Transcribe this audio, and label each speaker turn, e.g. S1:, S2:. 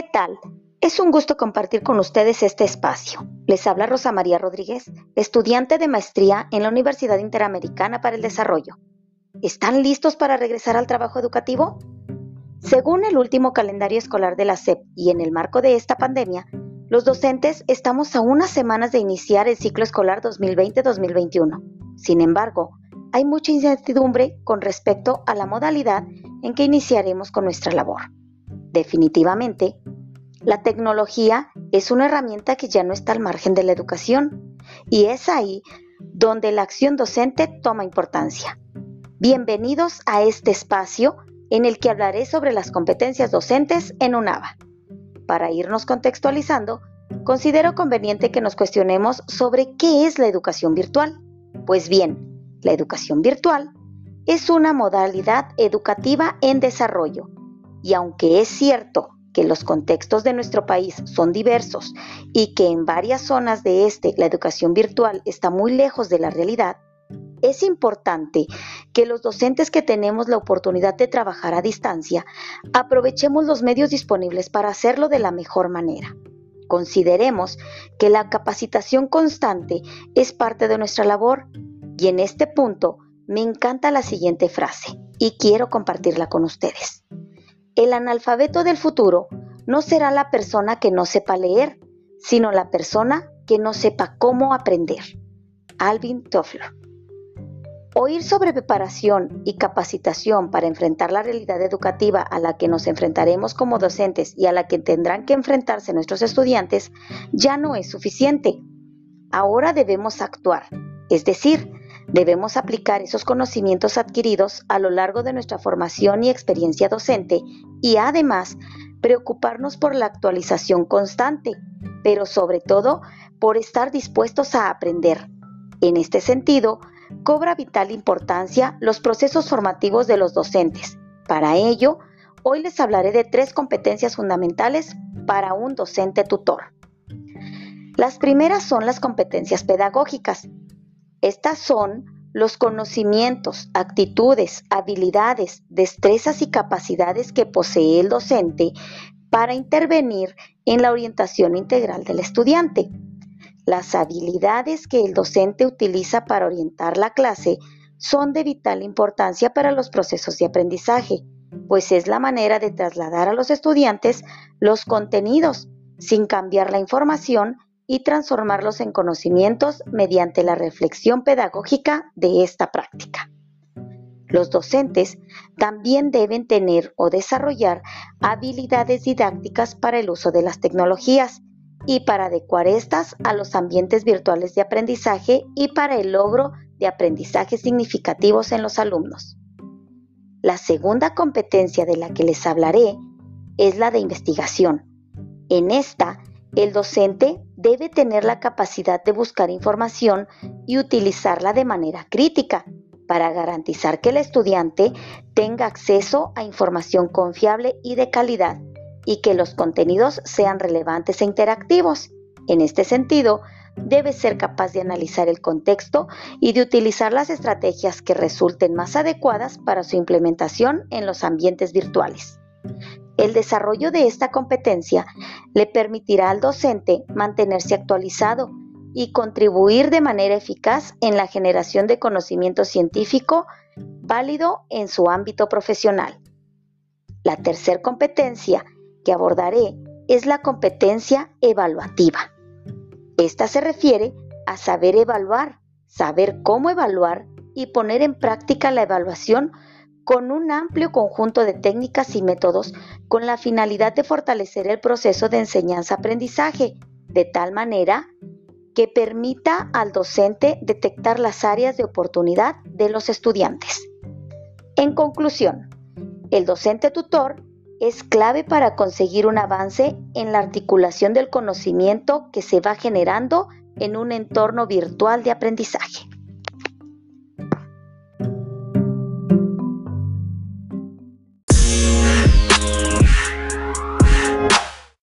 S1: tal? Es un gusto compartir con ustedes este espacio. Les habla Rosa María Rodríguez, estudiante de maestría en la Universidad Interamericana para el Desarrollo. ¿Están listos para regresar al trabajo educativo? Según el último calendario escolar de la SEP y en el marco de esta pandemia, los docentes estamos a unas semanas de iniciar el ciclo escolar 2020-2021. Sin embargo, hay mucha incertidumbre con respecto a la modalidad en que iniciaremos con nuestra labor. Definitivamente, la tecnología es una herramienta que ya no está al margen de la educación y es ahí donde la acción docente toma importancia. Bienvenidos a este espacio en el que hablaré sobre las competencias docentes en UNAVA. Para irnos contextualizando, considero conveniente que nos cuestionemos sobre qué es la educación virtual. Pues bien, la educación virtual es una modalidad educativa en desarrollo y aunque es cierto que los contextos de nuestro país son diversos y que en varias zonas de este la educación virtual está muy lejos de la realidad, es importante que los docentes que tenemos la oportunidad de trabajar a distancia aprovechemos los medios disponibles para hacerlo de la mejor manera. Consideremos que la capacitación constante es parte de nuestra labor y en este punto me encanta la siguiente frase y quiero compartirla con ustedes. El analfabeto del futuro no será la persona que no sepa leer, sino la persona que no sepa cómo aprender. Alvin Toffler. Oír sobre preparación y capacitación para enfrentar la realidad educativa a la que nos enfrentaremos como docentes y a la que tendrán que enfrentarse nuestros estudiantes ya no es suficiente. Ahora debemos actuar, es decir, Debemos aplicar esos conocimientos adquiridos a lo largo de nuestra formación y experiencia docente y además preocuparnos por la actualización constante, pero sobre todo por estar dispuestos a aprender. En este sentido, cobra vital importancia los procesos formativos de los docentes. Para ello, hoy les hablaré de tres competencias fundamentales para un docente tutor. Las primeras son las competencias pedagógicas, estas son los conocimientos, actitudes, habilidades, destrezas y capacidades que posee el docente para intervenir en la orientación integral del estudiante. Las habilidades que el docente utiliza para orientar la clase son de vital importancia para los procesos de aprendizaje, pues es la manera de trasladar a los estudiantes los contenidos sin cambiar la información y transformarlos en conocimientos mediante la reflexión pedagógica de esta práctica. Los docentes también deben tener o desarrollar habilidades didácticas para el uso de las tecnologías y para adecuar estas a los ambientes virtuales de aprendizaje y para el logro de aprendizajes significativos en los alumnos. La segunda competencia de la que les hablaré es la de investigación. En esta, el docente debe tener la capacidad de buscar información y utilizarla de manera crítica para garantizar que el estudiante tenga acceso a información confiable y de calidad y que los contenidos sean relevantes e interactivos. En este sentido, debe ser capaz de analizar el contexto y de utilizar las estrategias que resulten más adecuadas para su implementación en los ambientes virtuales. El desarrollo de esta competencia le permitirá al docente mantenerse actualizado y contribuir de manera eficaz en la generación de conocimiento científico válido en su ámbito profesional. La tercera competencia que abordaré es la competencia evaluativa. Esta se refiere a saber evaluar, saber cómo evaluar y poner en práctica la evaluación con un amplio conjunto de técnicas y métodos con la finalidad de fortalecer el proceso de enseñanza-aprendizaje, de tal manera que permita al docente detectar las áreas de oportunidad de los estudiantes. En conclusión, el docente tutor es clave para conseguir un avance en la articulación del conocimiento que se va generando en un entorno virtual de aprendizaje.